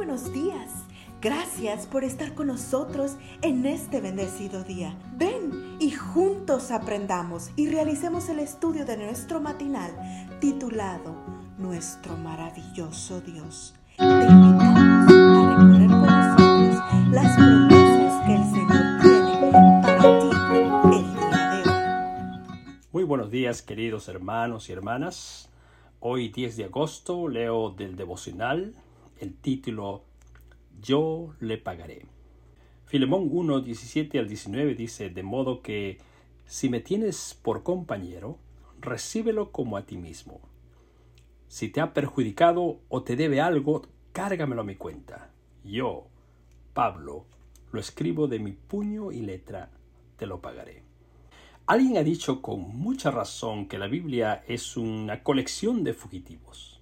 buenos días. Gracias por estar con nosotros en este bendecido día. Ven y juntos aprendamos y realicemos el estudio de nuestro matinal titulado Nuestro maravilloso Dios. Te invitamos a recorrer con nosotros las promesas que el Señor tiene para ti el día de hoy. Muy buenos días queridos hermanos y hermanas. Hoy 10 de agosto leo del devocional el título Yo le pagaré. Filemón 1, 17 al 19 dice, de modo que si me tienes por compañero, recíbelo como a ti mismo. Si te ha perjudicado o te debe algo, cárgamelo a mi cuenta. Yo, Pablo, lo escribo de mi puño y letra, te lo pagaré. Alguien ha dicho con mucha razón que la Biblia es una colección de fugitivos.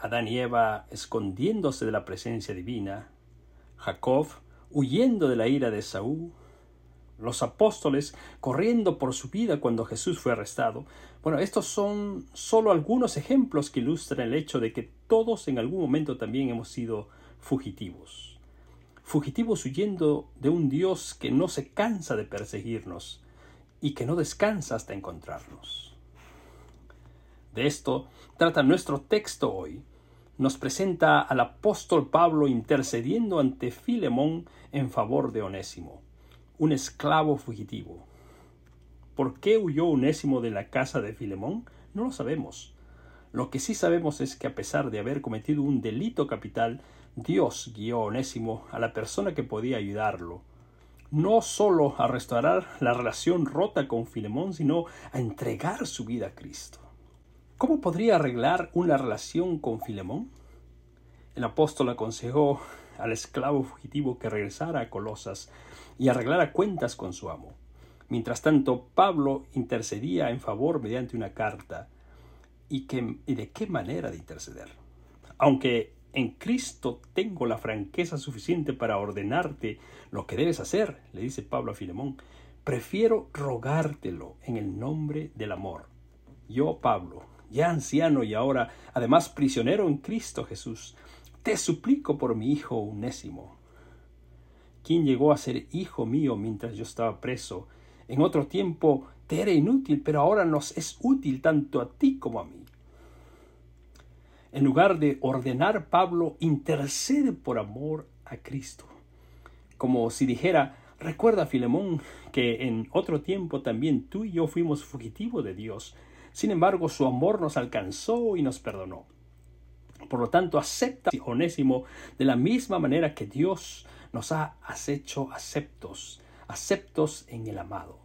Adán y Eva escondiéndose de la presencia divina, Jacob huyendo de la ira de Saúl, los apóstoles corriendo por su vida cuando Jesús fue arrestado. Bueno, estos son solo algunos ejemplos que ilustran el hecho de que todos en algún momento también hemos sido fugitivos. Fugitivos huyendo de un Dios que no se cansa de perseguirnos, y que no descansa hasta encontrarnos. De esto trata nuestro texto hoy. Nos presenta al apóstol Pablo intercediendo ante Filemón en favor de Onésimo, un esclavo fugitivo. ¿Por qué huyó Onésimo de la casa de Filemón? No lo sabemos. Lo que sí sabemos es que a pesar de haber cometido un delito capital, Dios guió a Onésimo a la persona que podía ayudarlo, no solo a restaurar la relación rota con Filemón, sino a entregar su vida a Cristo. ¿Cómo podría arreglar una relación con Filemón? El apóstol aconsejó al esclavo fugitivo que regresara a Colosas y arreglara cuentas con su amo. Mientras tanto, Pablo intercedía en favor mediante una carta. ¿Y, ¿Y de qué manera de interceder? Aunque en Cristo tengo la franqueza suficiente para ordenarte lo que debes hacer, le dice Pablo a Filemón. Prefiero rogártelo en el nombre del amor. Yo, Pablo, ya anciano y ahora además prisionero en Cristo Jesús, te suplico por mi hijo unésimo, quien llegó a ser hijo mío mientras yo estaba preso. En otro tiempo te era inútil, pero ahora nos es útil tanto a ti como a mí. En lugar de ordenar, Pablo intercede por amor a Cristo. Como si dijera, recuerda, Filemón, que en otro tiempo también tú y yo fuimos fugitivos de Dios. Sin embargo, su amor nos alcanzó y nos perdonó. Por lo tanto, acepta Onésimo de la misma manera que Dios nos ha hecho aceptos, aceptos en el amado.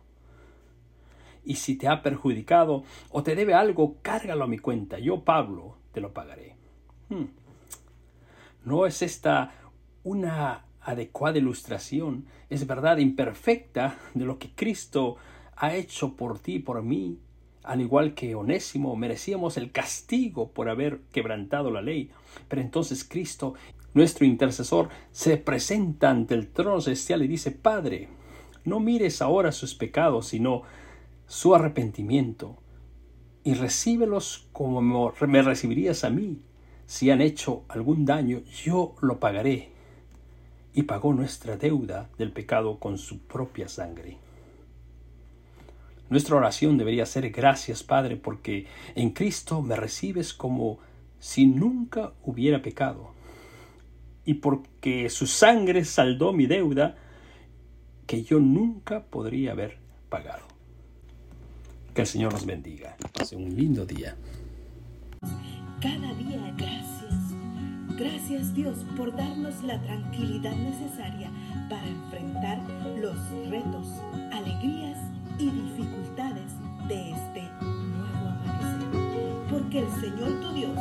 Y si te ha perjudicado o te debe algo, cárgalo a mi cuenta. Yo, Pablo, te lo pagaré. Hmm. ¿No es esta una adecuada ilustración? Es verdad imperfecta de lo que Cristo ha hecho por ti y por mí. Al igual que Onésimo, merecíamos el castigo por haber quebrantado la ley. Pero entonces Cristo, nuestro intercesor, se presenta ante el trono celestial y dice, Padre, no mires ahora sus pecados, sino su arrepentimiento y recíbelos como me recibirías a mí. Si han hecho algún daño, yo lo pagaré. Y pagó nuestra deuda del pecado con su propia sangre. Nuestra oración debería ser gracias, Padre, porque en Cristo me recibes como si nunca hubiera pecado. Y porque su sangre saldó mi deuda que yo nunca podría haber pagado. Que el Señor nos bendiga. Pase un lindo día. Cada día gracias. Gracias Dios por darnos la tranquilidad necesaria para enfrentar los retos, alegrías y dificultades el Señor tu Dios